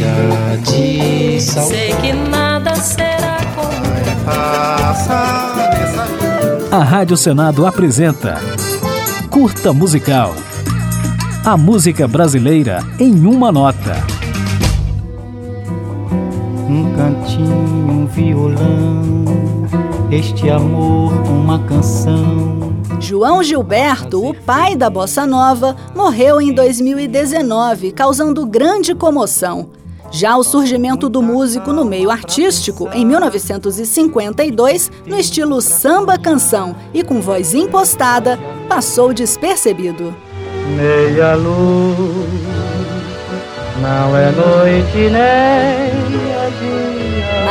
Chega de saudade. Sei que nada será como A Rádio Senado apresenta Curta Musical. A música brasileira em uma nota. Um cantinho, um violão, este amor, uma canção. João Gilberto, o pai da bossa nova, morreu em 2019, causando grande comoção. Já o surgimento do músico no meio artístico, em 1952, no estilo samba-canção e com voz impostada, passou despercebido. Meia luz, não é noite nem é dia.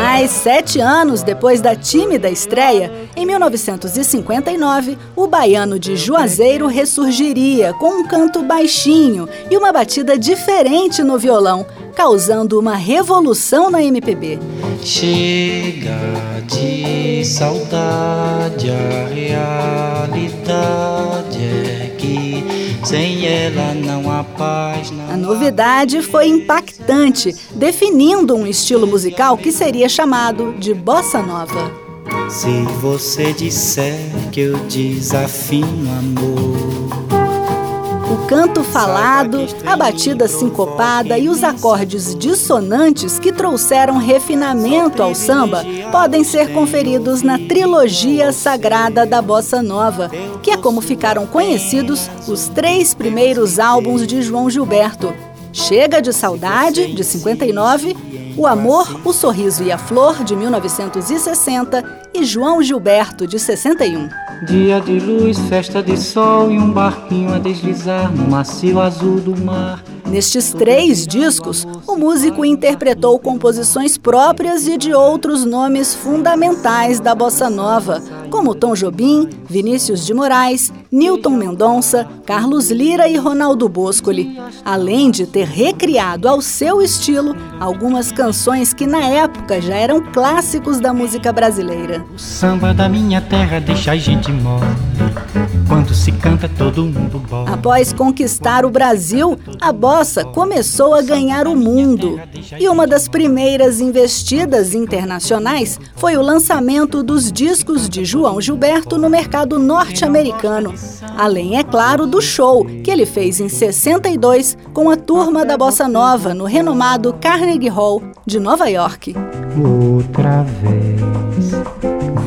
Mas sete anos depois da tímida estreia, em 1959, o baiano de Juazeiro ressurgiria com um canto baixinho e uma batida diferente no violão, causando uma revolução na MPB. Chega de saudade, a realidade é que sem ela não há paz. Não A novidade foi impactante, definindo um estilo musical que seria chamado de bossa nova. Se você disser que eu desafio amor. Canto falado, a batida sincopada e os acordes dissonantes que trouxeram refinamento ao samba podem ser conferidos na trilogia sagrada da bossa nova, que é como ficaram conhecidos os três primeiros álbuns de João Gilberto. Chega de Saudade, de 59, O Amor, o Sorriso e a Flor, de 1960 e João Gilberto, de 61. Dia de luz, festa de sol e um barquinho a deslizar no macio azul do mar. Nestes três discos, o músico interpretou composições próprias e de outros nomes fundamentais da bossa nova, como Tom Jobim, Vinícius de Moraes, Newton Mendonça, Carlos Lira e Ronaldo Boscoli, além de ter recriado ao seu estilo algumas canções que na época já eram clássicos da música brasileira. O samba da minha terra deixa a gente mole. Quando se canta, todo mundo bola. Após conquistar o Brasil, a bossa começou a ganhar o mundo. E uma das primeiras investidas internacionais foi o lançamento dos discos de João Gilberto no mercado norte-americano. Além, é claro, do show que ele fez em 62 com a turma da bossa nova no renomado Carnegie Hall de Nova York. Outra vez,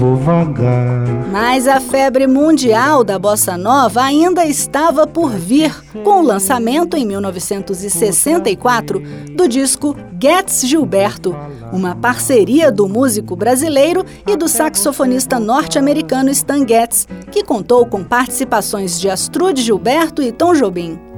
vou vagar. Mas a febre mundial da bossa nova ainda estava por vir, com o lançamento em 1964 do disco Getz Gilberto, uma parceria do músico brasileiro e do saxofonista norte-americano Stan Getz, que contou com participações de Astrude Gilberto e Tom Jobim.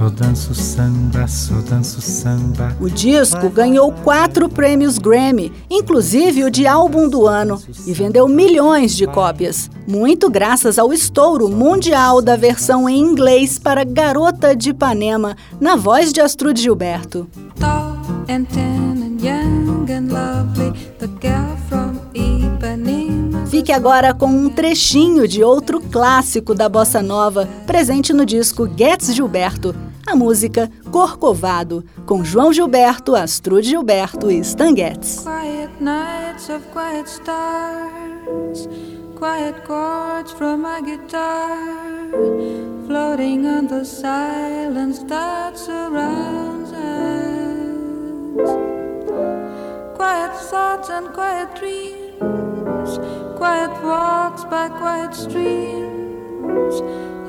Só danço samba, só danço samba. O disco ganhou quatro prêmios Grammy, inclusive o de álbum do ano, e vendeu milhões de cópias. Muito graças ao estouro mundial da versão em inglês para Garota de Ipanema, na voz de Astrude Gilberto. tall and tan and young and lovely, the girl from Ipanema. Fique agora com um trechinho de outro clássico da bossa nova, presente no disco Getz Gilberto, a música Corcovado, com João Gilberto, Astrude Gilberto e Stan. Quiet nights of quiet stars, quiet chords from my guitar, floating on the silence that surrounds us. Quiet thoughts and quiet dreams, quiet walks by quiet streams,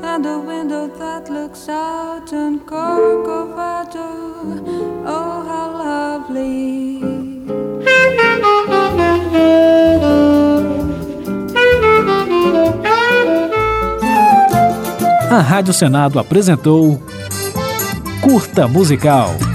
and a window that looks out on Corcovado. Oh, how lovely! A Rádio Senado apresentou Curta Musical.